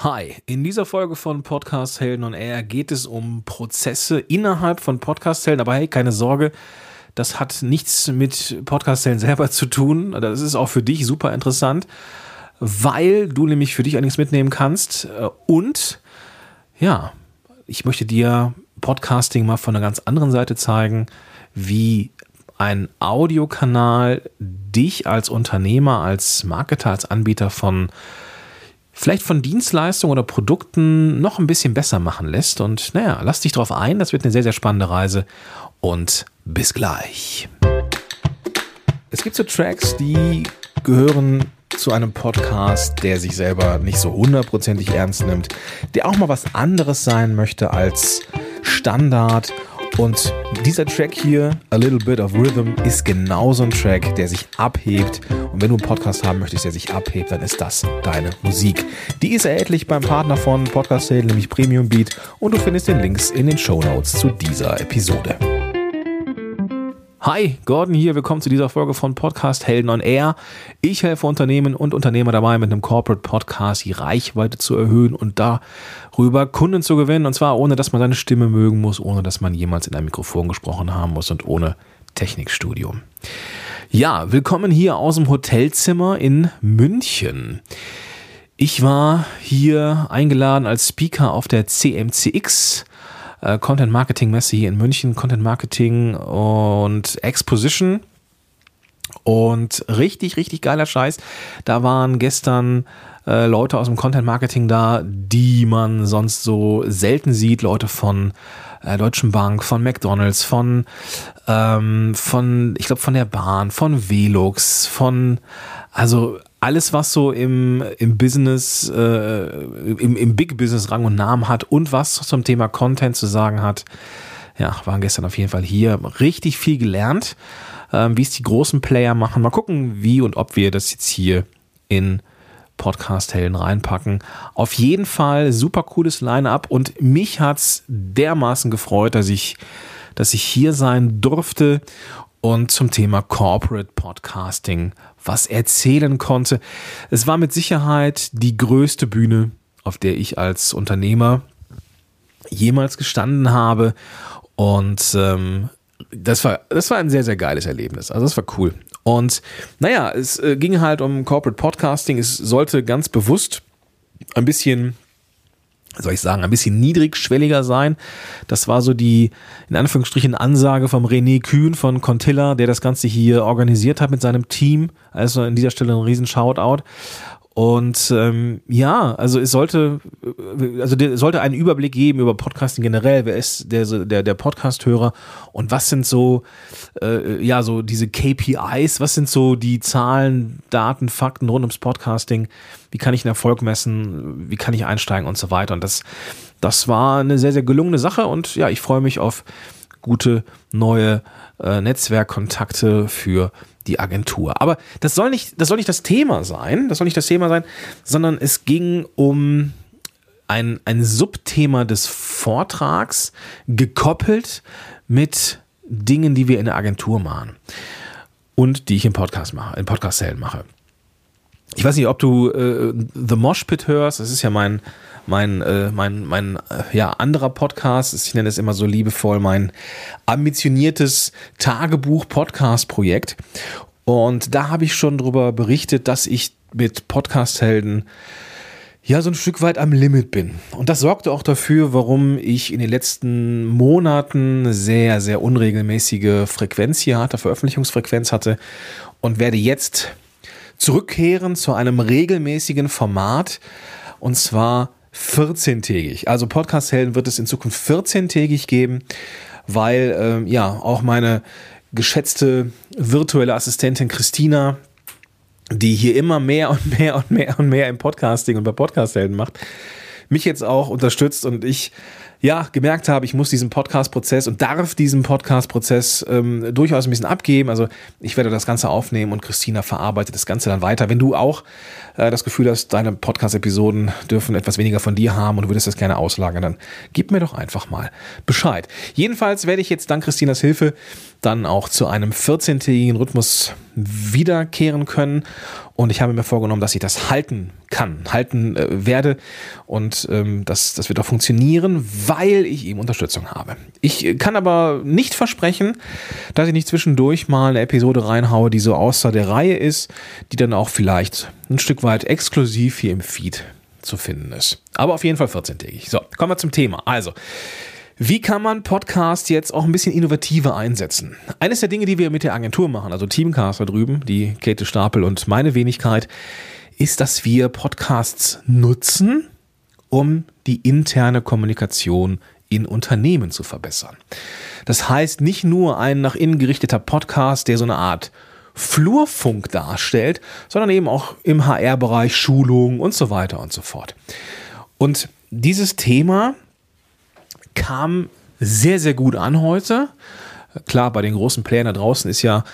Hi, in dieser Folge von Podcast Helden und Air geht es um Prozesse innerhalb von Podcast Helden, aber hey, keine Sorge, das hat nichts mit Podcast Helden selber zu tun. Das ist auch für dich super interessant, weil du nämlich für dich einiges mitnehmen kannst und ja, ich möchte dir Podcasting mal von einer ganz anderen Seite zeigen, wie ein Audiokanal dich als Unternehmer, als Marketer, als Anbieter von vielleicht von Dienstleistungen oder Produkten noch ein bisschen besser machen lässt. Und naja, lass dich drauf ein, das wird eine sehr, sehr spannende Reise. Und bis gleich. Es gibt so Tracks, die gehören zu einem Podcast, der sich selber nicht so hundertprozentig ernst nimmt, der auch mal was anderes sein möchte als Standard und dieser Track hier, A Little Bit of Rhythm, ist genauso ein Track, der sich abhebt. Und wenn du einen Podcast haben möchtest, der sich abhebt, dann ist das deine Musik. Die ist erhältlich beim Partner von Podcast Sale, nämlich Premium Beat. Und du findest den Links in den Show Notes zu dieser Episode. Hi, Gordon hier. Willkommen zu dieser Folge von Podcast Helden on Air. Ich helfe Unternehmen und Unternehmer dabei, mit einem Corporate Podcast die Reichweite zu erhöhen und darüber Kunden zu gewinnen. Und zwar ohne, dass man seine Stimme mögen muss, ohne, dass man jemals in einem Mikrofon gesprochen haben muss und ohne Technikstudio. Ja, willkommen hier aus dem Hotelzimmer in München. Ich war hier eingeladen als Speaker auf der CMCX äh, Content Marketing Messe hier in München, Content Marketing und Exposition. Und richtig, richtig geiler Scheiß. Da waren gestern äh, Leute aus dem Content Marketing da, die man sonst so selten sieht. Leute von äh, Deutschen Bank, von McDonalds, von, ähm, von ich glaube, von der Bahn, von Velux, von, also alles, was so im, im Business, äh, im, im Big Business Rang und Namen hat und was zum Thema Content zu sagen hat, ja, waren gestern auf jeden Fall hier. Richtig viel gelernt, ähm, wie es die großen Player machen. Mal gucken, wie und ob wir das jetzt hier in Podcast-Helden reinpacken. Auf jeden Fall super cooles Line-Up und mich hat's dermaßen gefreut, dass ich, dass ich hier sein durfte und zum Thema Corporate Podcasting was erzählen konnte. Es war mit Sicherheit die größte Bühne, auf der ich als Unternehmer jemals gestanden habe. Und ähm, das, war, das war ein sehr, sehr geiles Erlebnis. Also das war cool. Und naja, es äh, ging halt um Corporate Podcasting. Es sollte ganz bewusst ein bisschen soll ich sagen, ein bisschen niedrigschwelliger sein. Das war so die, in Anführungsstrichen, Ansage vom René Kühn von Contilla, der das Ganze hier organisiert hat mit seinem Team. Also an dieser Stelle ein riesen Shoutout. Und ähm, ja, also es sollte, also sollte einen Überblick geben über Podcasting generell. Wer ist der der der Podcast-Hörer und was sind so äh, ja so diese KPIs? Was sind so die Zahlen, Daten, Fakten rund ums Podcasting? Wie kann ich einen Erfolg messen? Wie kann ich einsteigen und so weiter? Und das das war eine sehr sehr gelungene Sache und ja, ich freue mich auf gute neue äh, Netzwerkkontakte für die Agentur. Aber das soll nicht, das soll nicht das Thema sein, das soll nicht das Thema sein, sondern es ging um ein, ein Subthema des Vortrags, gekoppelt mit Dingen, die wir in der Agentur machen und die ich im Podcast mache, im Podcast-Zellen mache. Ich weiß nicht, ob du äh, The Mosh Pit hörst. Das ist ja mein mein, äh, mein, mein äh, ja, anderer Podcast, ich nenne es immer so liebevoll, mein ambitioniertes Tagebuch-Podcast-Projekt. Und da habe ich schon darüber berichtet, dass ich mit Podcast-Helden ja so ein Stück weit am Limit bin. Und das sorgte auch dafür, warum ich in den letzten Monaten sehr, sehr unregelmäßige Frequenz hier hatte, Veröffentlichungsfrequenz hatte und werde jetzt zurückkehren zu einem regelmäßigen Format und zwar 14-tägig. Also Podcast-Helden wird es in Zukunft 14-tägig geben, weil ähm, ja auch meine geschätzte virtuelle Assistentin Christina, die hier immer mehr und mehr und mehr und mehr im Podcasting und bei Podcast-Helden macht, mich jetzt auch unterstützt und ich ja, gemerkt habe, ich muss diesen Podcast-Prozess und darf diesen Podcast-Prozess ähm, durchaus ein bisschen abgeben. Also ich werde das Ganze aufnehmen und Christina verarbeitet das Ganze dann weiter. Wenn du auch äh, das Gefühl hast, deine Podcast-Episoden dürfen etwas weniger von dir haben und würdest das gerne auslagern, dann gib mir doch einfach mal Bescheid. Jedenfalls werde ich jetzt dank Christinas Hilfe dann auch zu einem 14-tägigen Rhythmus wiederkehren können. Und ich habe mir vorgenommen, dass ich das halten kann, halten äh, werde. Und ähm, das, das wird auch funktionieren, weil ich ihm Unterstützung habe. Ich kann aber nicht versprechen, dass ich nicht zwischendurch mal eine Episode reinhaue, die so außer der Reihe ist, die dann auch vielleicht ein Stück weit exklusiv hier im Feed zu finden ist. Aber auf jeden Fall 14-tägig. So, kommen wir zum Thema. Also, wie kann man Podcast jetzt auch ein bisschen innovativer einsetzen? Eines der Dinge, die wir mit der Agentur machen, also Teamcast da drüben, die Käthe Stapel und meine Wenigkeit, ist, dass wir Podcasts nutzen, um die interne Kommunikation in Unternehmen zu verbessern. Das heißt, nicht nur ein nach innen gerichteter Podcast, der so eine Art Flurfunk darstellt, sondern eben auch im HR-Bereich Schulung und so weiter und so fort. Und dieses Thema kam sehr, sehr gut an heute. Klar, bei den großen Playern da draußen ist ja,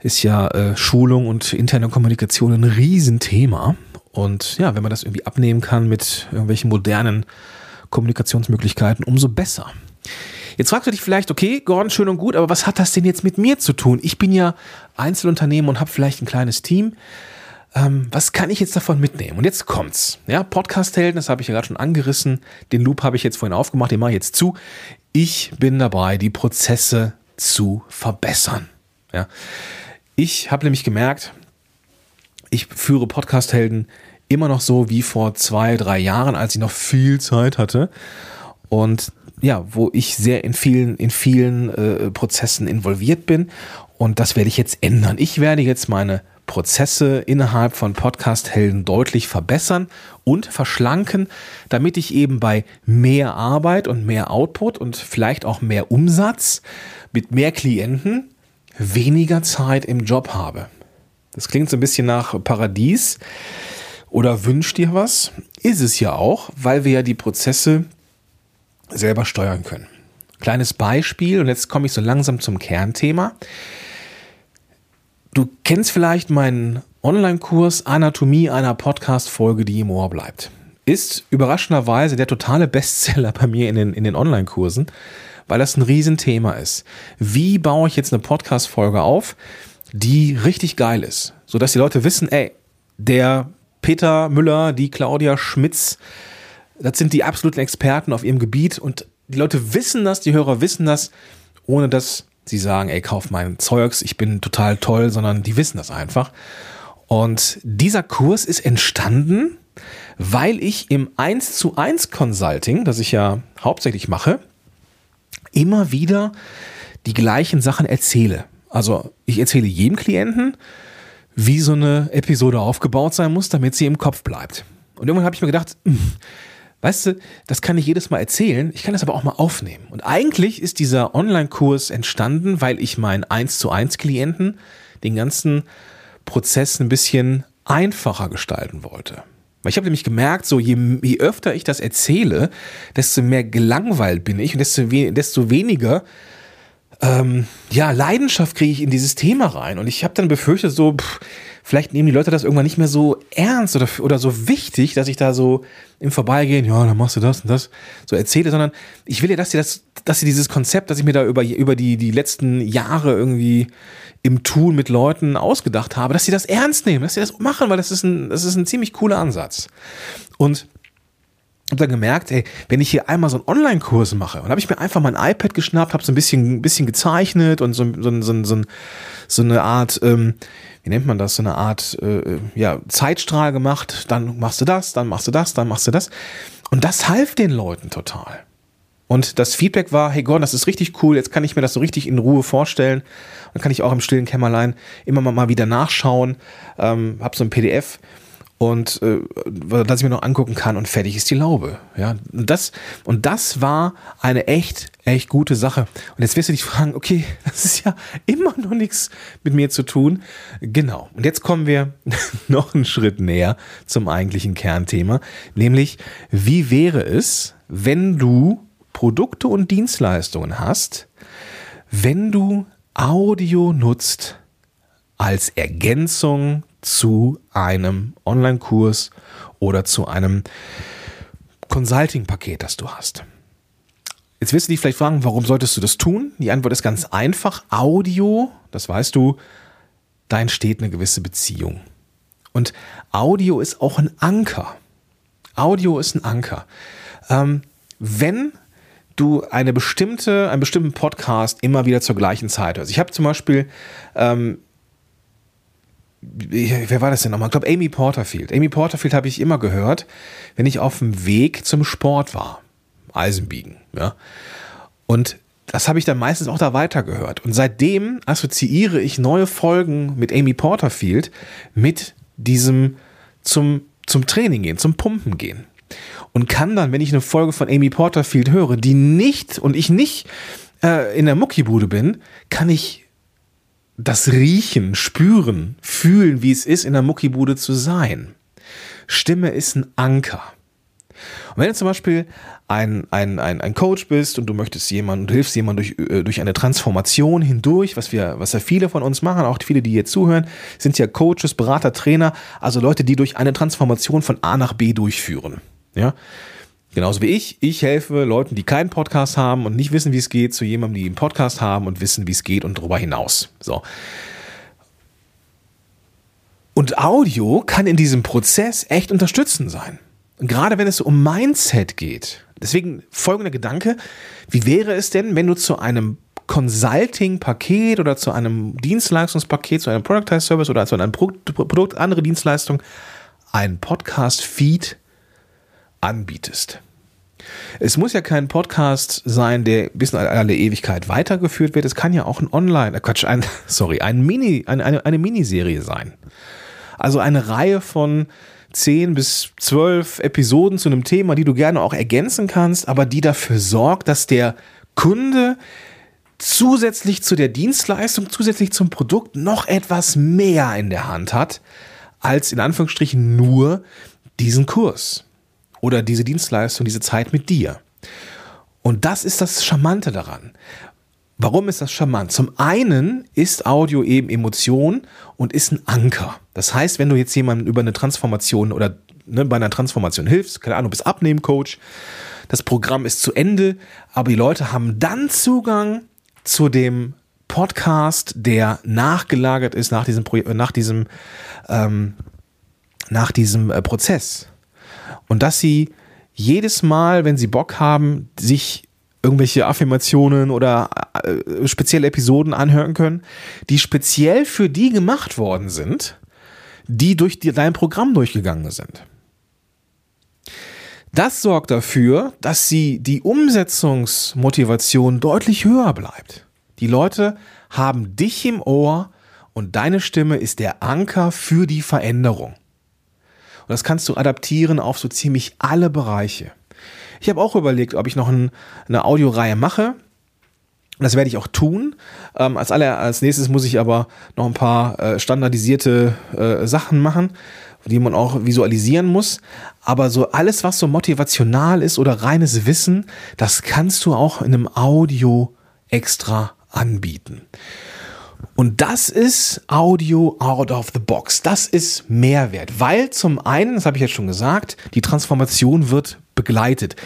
ist ja äh, Schulung und interne Kommunikation ein Riesenthema. Und ja, wenn man das irgendwie abnehmen kann mit irgendwelchen modernen Kommunikationsmöglichkeiten, umso besser. Jetzt fragst du dich vielleicht, okay, Gordon, schön und gut, aber was hat das denn jetzt mit mir zu tun? Ich bin ja Einzelunternehmen und habe vielleicht ein kleines Team. Ähm, was kann ich jetzt davon mitnehmen? Und jetzt kommt's. Ja, Podcast-Helden, das habe ich ja gerade schon angerissen. Den Loop habe ich jetzt vorhin aufgemacht, den mache ich jetzt zu. Ich bin dabei, die Prozesse zu verbessern. Ja. Ich habe nämlich gemerkt, ich führe Podcast-Helden immer noch so wie vor zwei, drei Jahren, als ich noch viel Zeit hatte. Und ja, wo ich sehr in vielen, in vielen äh, Prozessen involviert bin. Und das werde ich jetzt ändern. Ich werde jetzt meine Prozesse innerhalb von Podcast-Helden deutlich verbessern und verschlanken, damit ich eben bei mehr Arbeit und mehr Output und vielleicht auch mehr Umsatz mit mehr Klienten weniger Zeit im Job habe. Das klingt so ein bisschen nach Paradies oder wünscht dir was? Ist es ja auch, weil wir ja die Prozesse selber steuern können. Kleines Beispiel, und jetzt komme ich so langsam zum Kernthema. Du kennst vielleicht meinen Online-Kurs Anatomie einer Podcast-Folge, die im Ohr bleibt. Ist überraschenderweise der totale Bestseller bei mir in den, in den Online-Kursen, weil das ein Riesenthema ist. Wie baue ich jetzt eine Podcast-Folge auf, die richtig geil ist, sodass die Leute wissen, ey, der Peter Müller, die Claudia Schmitz, das sind die absoluten Experten auf ihrem Gebiet und die Leute wissen das, die Hörer wissen das, ohne dass sie sagen, ey, kauf mein Zeugs, ich bin total toll, sondern die wissen das einfach. Und dieser Kurs ist entstanden, weil ich im 1 zu 1 Consulting, das ich ja hauptsächlich mache, immer wieder die gleichen Sachen erzähle. Also ich erzähle jedem Klienten, wie so eine Episode aufgebaut sein muss, damit sie im Kopf bleibt. Und irgendwann habe ich mir gedacht, hm, Weißt du, das kann ich jedes Mal erzählen, ich kann das aber auch mal aufnehmen. Und eigentlich ist dieser Online-Kurs entstanden, weil ich meinen 1 zu 1 Klienten den ganzen Prozess ein bisschen einfacher gestalten wollte. Weil ich habe nämlich gemerkt, so je, je, öfter ich das erzähle, desto mehr gelangweilt bin ich und desto, we desto weniger ähm, ja, Leidenschaft kriege ich in dieses Thema rein. Und ich habe dann befürchtet, so, pff, vielleicht nehmen die Leute das irgendwann nicht mehr so ernst oder, oder so wichtig, dass ich da so im Vorbeigehen, ja, dann machst du das und das so erzähle, sondern ich will ja, dass sie das, dass sie dieses Konzept, das ich mir da über, über die, die letzten Jahre irgendwie im Tun mit Leuten ausgedacht habe, dass sie das ernst nehmen, dass sie das machen, weil das ist ein, das ist ein ziemlich cooler Ansatz. Und habe dann gemerkt, ey, wenn ich hier einmal so einen Online-Kurs mache, und habe ich mir einfach mein iPad geschnappt, habe so ein bisschen, ein bisschen gezeichnet und so, so, so, so, so eine Art, ähm, wie nennt man das, so eine Art äh, ja, Zeitstrahl gemacht, dann machst du das, dann machst du das, dann machst du das. Und das half den Leuten total. Und das Feedback war, hey Gordon, das ist richtig cool, jetzt kann ich mir das so richtig in Ruhe vorstellen. Dann kann ich auch im stillen Kämmerlein immer mal wieder nachschauen, ähm, habe so ein PDF und äh, das ich mir noch angucken kann und fertig ist die Laube. Ja, und das, und das war eine echt, echt gute Sache. Und jetzt wirst du dich fragen, okay, das ist ja immer noch nichts mit mir zu tun. Genau. Und jetzt kommen wir noch einen Schritt näher zum eigentlichen Kernthema, nämlich wie wäre es, wenn du Produkte und Dienstleistungen hast, wenn du Audio nutzt als Ergänzung zu einem Online-Kurs oder zu einem Consulting-Paket, das du hast. Jetzt wirst du dich vielleicht fragen, warum solltest du das tun? Die Antwort ist ganz einfach. Audio, das weißt du, da entsteht eine gewisse Beziehung. Und Audio ist auch ein Anker. Audio ist ein Anker. Ähm, wenn du eine bestimmte, einen bestimmten Podcast immer wieder zur gleichen Zeit hörst. Ich habe zum Beispiel, ähm, wer war das denn nochmal? Ich glaube, Amy Porterfield. Amy Porterfield habe ich immer gehört, wenn ich auf dem Weg zum Sport war. Eisenbiegen, ja. Und das habe ich dann meistens auch da weitergehört. Und seitdem assoziiere ich neue Folgen mit Amy Porterfield mit diesem zum, zum Training gehen, zum Pumpen gehen. Und kann dann, wenn ich eine Folge von Amy Porterfield höre, die nicht und ich nicht äh, in der Muckibude bin, kann ich das riechen, spüren, fühlen, wie es ist, in der Muckibude zu sein. Stimme ist ein Anker. Und wenn du zum Beispiel ein, ein, ein, ein Coach bist und du möchtest jemanden, du hilfst jemandem durch, äh, durch eine Transformation hindurch, was wir, was ja viele von uns machen, auch viele, die jetzt zuhören, sind ja Coaches, Berater, Trainer, also Leute, die durch eine Transformation von A nach B durchführen. Ja. Genauso wie ich. Ich helfe Leuten, die keinen Podcast haben und nicht wissen, wie es geht, zu jemandem, die einen Podcast haben und wissen, wie es geht und darüber hinaus. So. Und Audio kann in diesem Prozess echt unterstützend sein. gerade wenn es um Mindset geht. Deswegen folgender Gedanke. Wie wäre es denn, wenn du zu einem Consulting-Paket oder zu einem Dienstleistungspaket, zu einem Productized Service oder zu einem Produkt, andere Dienstleistung, ein Podcast-Feed anbietest. Es muss ja kein Podcast sein, der bis in alle Ewigkeit weitergeführt wird. Es kann ja auch ein Online, äh Quatsch, ein, sorry, ein Mini, eine, eine, eine Miniserie sein. Also eine Reihe von 10 bis 12 Episoden zu einem Thema, die du gerne auch ergänzen kannst, aber die dafür sorgt, dass der Kunde zusätzlich zu der Dienstleistung, zusätzlich zum Produkt noch etwas mehr in der Hand hat, als in Anführungsstrichen nur diesen Kurs oder diese Dienstleistung, diese Zeit mit dir. Und das ist das Charmante daran. Warum ist das charmant? Zum einen ist Audio eben Emotion und ist ein Anker. Das heißt, wenn du jetzt jemandem über eine Transformation oder ne, bei einer Transformation hilfst, keine Ahnung, bist Abnehmcoach, das Programm ist zu Ende, aber die Leute haben dann Zugang zu dem Podcast, der nachgelagert ist nach diesem, nach diesem, ähm, nach diesem äh, Prozess. Und dass sie jedes Mal, wenn sie Bock haben, sich irgendwelche Affirmationen oder äh, spezielle Episoden anhören können, die speziell für die gemacht worden sind, die durch dein Programm durchgegangen sind. Das sorgt dafür, dass sie die Umsetzungsmotivation deutlich höher bleibt. Die Leute haben dich im Ohr und deine Stimme ist der Anker für die Veränderung. Und das kannst du adaptieren auf so ziemlich alle Bereiche. Ich habe auch überlegt, ob ich noch ein, eine Audioreihe mache. Das werde ich auch tun. Ähm, als, aller, als nächstes muss ich aber noch ein paar äh, standardisierte äh, Sachen machen, die man auch visualisieren muss. Aber so alles, was so motivational ist oder reines Wissen, das kannst du auch in einem Audio extra anbieten. Und das ist Audio out of the box. Das ist Mehrwert, weil zum einen, das habe ich jetzt schon gesagt, die Transformation wird begleitet.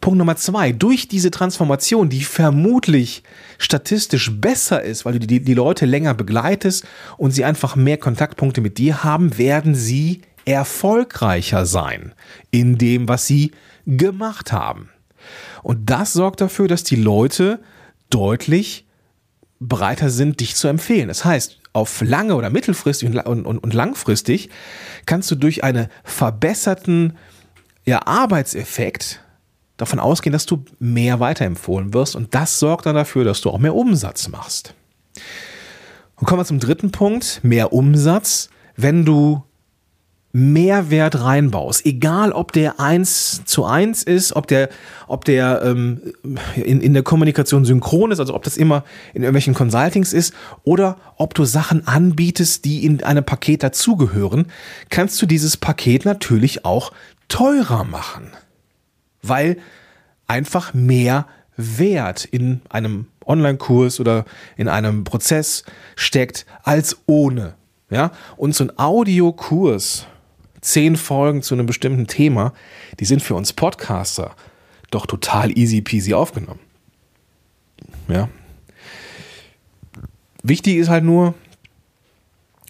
Punkt Nummer zwei, durch diese Transformation, die vermutlich statistisch besser ist, weil du die, die Leute länger begleitest und sie einfach mehr Kontaktpunkte mit dir haben, werden sie erfolgreicher sein in dem, was sie gemacht haben. Und das sorgt dafür, dass die Leute deutlich breiter sind, dich zu empfehlen. Das heißt, auf lange oder mittelfristig und, und, und langfristig kannst du durch einen verbesserten ja, Arbeitseffekt davon ausgehen, dass du mehr weiterempfohlen wirst und das sorgt dann dafür, dass du auch mehr Umsatz machst. Und kommen wir zum dritten Punkt, mehr Umsatz. Wenn du Mehrwert reinbaust, egal ob der eins zu eins ist, ob der, ob der ähm, in, in der Kommunikation synchron ist, also ob das immer in irgendwelchen Consultings ist, oder ob du Sachen anbietest, die in einem Paket dazugehören, kannst du dieses Paket natürlich auch teurer machen, weil einfach mehr Wert in einem Online-Kurs oder in einem Prozess steckt als ohne. Ja, und so ein Audiokurs zehn Folgen zu einem bestimmten Thema, die sind für uns Podcaster doch total easy peasy aufgenommen. Ja. Wichtig ist halt nur,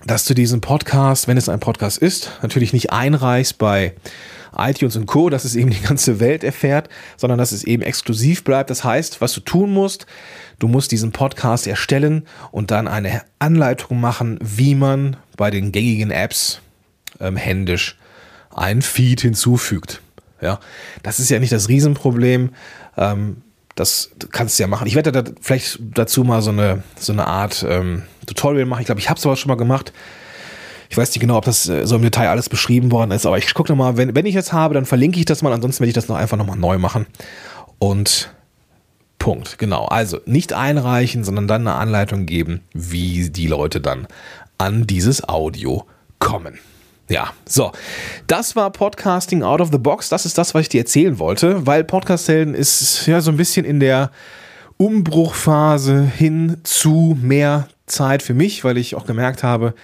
dass du diesen Podcast, wenn es ein Podcast ist, natürlich nicht einreichst bei iTunes und Co., dass es eben die ganze Welt erfährt, sondern dass es eben exklusiv bleibt. Das heißt, was du tun musst, du musst diesen Podcast erstellen und dann eine Anleitung machen, wie man bei den gängigen Apps ähm, händisch einen Feed hinzufügt. Ja, das ist ja nicht das Riesenproblem. Ähm, das kannst du ja machen. Ich werde da vielleicht dazu mal so eine, so eine Art ähm, Tutorial machen. Ich glaube, ich habe es aber schon mal gemacht. Ich weiß nicht genau, ob das äh, so im Detail alles beschrieben worden ist, aber ich gucke nochmal, wenn, wenn ich es habe, dann verlinke ich das mal, ansonsten werde ich das noch einfach nochmal neu machen. Und Punkt, genau. Also nicht einreichen, sondern dann eine Anleitung geben, wie die Leute dann an dieses Audio kommen. Ja, so. Das war Podcasting out of the box. Das ist das, was ich dir erzählen wollte, weil Podcast-Helden ist ja so ein bisschen in der Umbruchphase hin zu mehr Zeit für mich, weil ich auch gemerkt habe,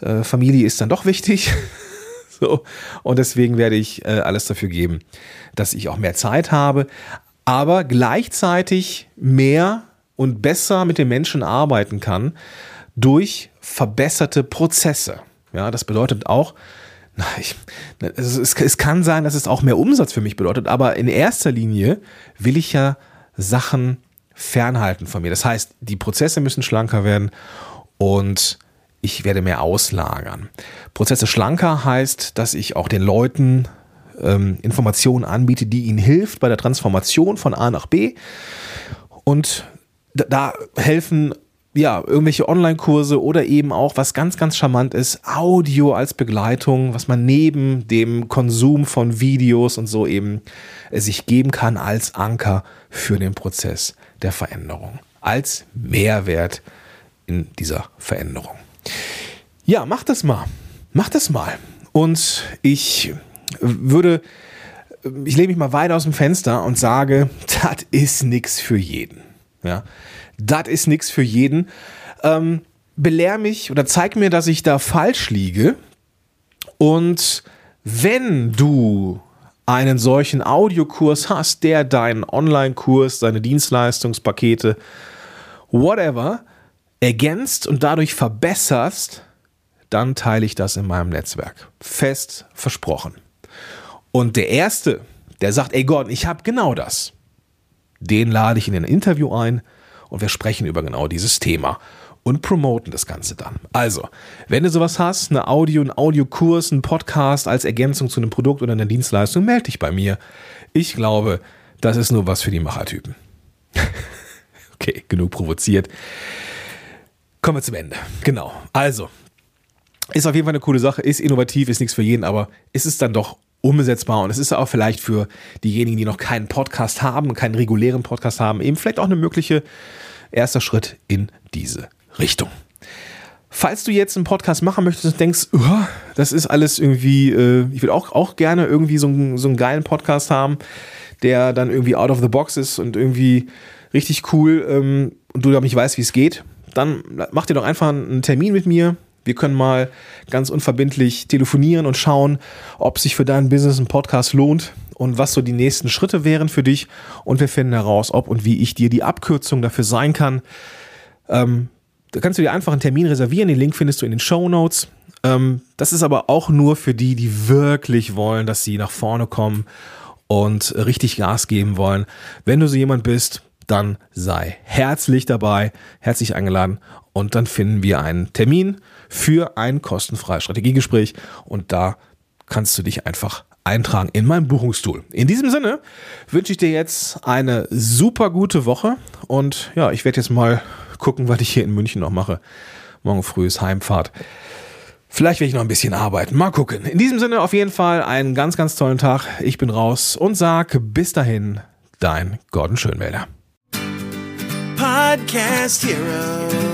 äh, Familie ist dann doch wichtig. so. Und deswegen werde ich äh, alles dafür geben, dass ich auch mehr Zeit habe, aber gleichzeitig mehr und besser mit den Menschen arbeiten kann durch verbesserte Prozesse. Ja, das bedeutet auch, ich, es, es, kann sein, dass es auch mehr Umsatz für mich bedeutet, aber in erster Linie will ich ja Sachen fernhalten von mir. Das heißt, die Prozesse müssen schlanker werden und ich werde mehr auslagern. Prozesse schlanker heißt, dass ich auch den Leuten ähm, Informationen anbiete, die ihnen hilft bei der Transformation von A nach B. Und da helfen ja, irgendwelche Online-Kurse oder eben auch, was ganz, ganz charmant ist, Audio als Begleitung, was man neben dem Konsum von Videos und so eben äh, sich geben kann als Anker für den Prozess der Veränderung, als Mehrwert in dieser Veränderung. Ja, mach das mal. Mach das mal. Und ich würde, ich lehne mich mal weit aus dem Fenster und sage, das ist nichts für jeden. Ja, das ist nichts für jeden. Ähm, belehr mich oder zeig mir, dass ich da falsch liege. Und wenn du einen solchen Audiokurs hast, der deinen Online-Kurs, deine Dienstleistungspakete, whatever, ergänzt und dadurch verbesserst, dann teile ich das in meinem Netzwerk. Fest versprochen. Und der Erste, der sagt, ey Gott, ich habe genau das, den lade ich in ein Interview ein und wir sprechen über genau dieses Thema und promoten das Ganze dann. Also, wenn du sowas hast, eine Audio, ein Audiokurs, ein Podcast als Ergänzung zu einem Produkt oder einer Dienstleistung, melde dich bei mir. Ich glaube, das ist nur was für die Machertypen. okay, genug provoziert. Kommen wir zum Ende. Genau. Also, ist auf jeden Fall eine coole Sache, ist innovativ, ist nichts für jeden, aber ist es dann doch umsetzbar und es ist auch vielleicht für diejenigen, die noch keinen Podcast haben, keinen regulären Podcast haben, eben vielleicht auch eine mögliche erster Schritt in diese Richtung. Falls du jetzt einen Podcast machen möchtest und denkst, oh, das ist alles irgendwie, äh, ich will auch, auch gerne irgendwie so, einen, so einen geilen Podcast haben, der dann irgendwie out of the box ist und irgendwie richtig cool ähm, und du da nicht weißt, wie es geht, dann mach dir doch einfach einen Termin mit mir. Wir können mal ganz unverbindlich telefonieren und schauen, ob sich für dein Business ein Podcast lohnt und was so die nächsten Schritte wären für dich. Und wir finden heraus, ob und wie ich dir die Abkürzung dafür sein kann. Ähm, da kannst du dir einfach einen Termin reservieren. Den Link findest du in den Show Notes. Ähm, das ist aber auch nur für die, die wirklich wollen, dass sie nach vorne kommen und richtig Gas geben wollen. Wenn du so jemand bist, dann sei herzlich dabei, herzlich eingeladen und dann finden wir einen Termin für ein kostenfreies Strategiegespräch und da kannst du dich einfach eintragen in mein Buchungstool. In diesem Sinne wünsche ich dir jetzt eine super gute Woche und ja, ich werde jetzt mal gucken, was ich hier in München noch mache. Morgen früh ist Heimfahrt. Vielleicht werde ich noch ein bisschen arbeiten. Mal gucken. In diesem Sinne auf jeden Fall einen ganz, ganz tollen Tag. Ich bin raus und sag bis dahin, dein Gordon Schönwälder. Podcast Heroes.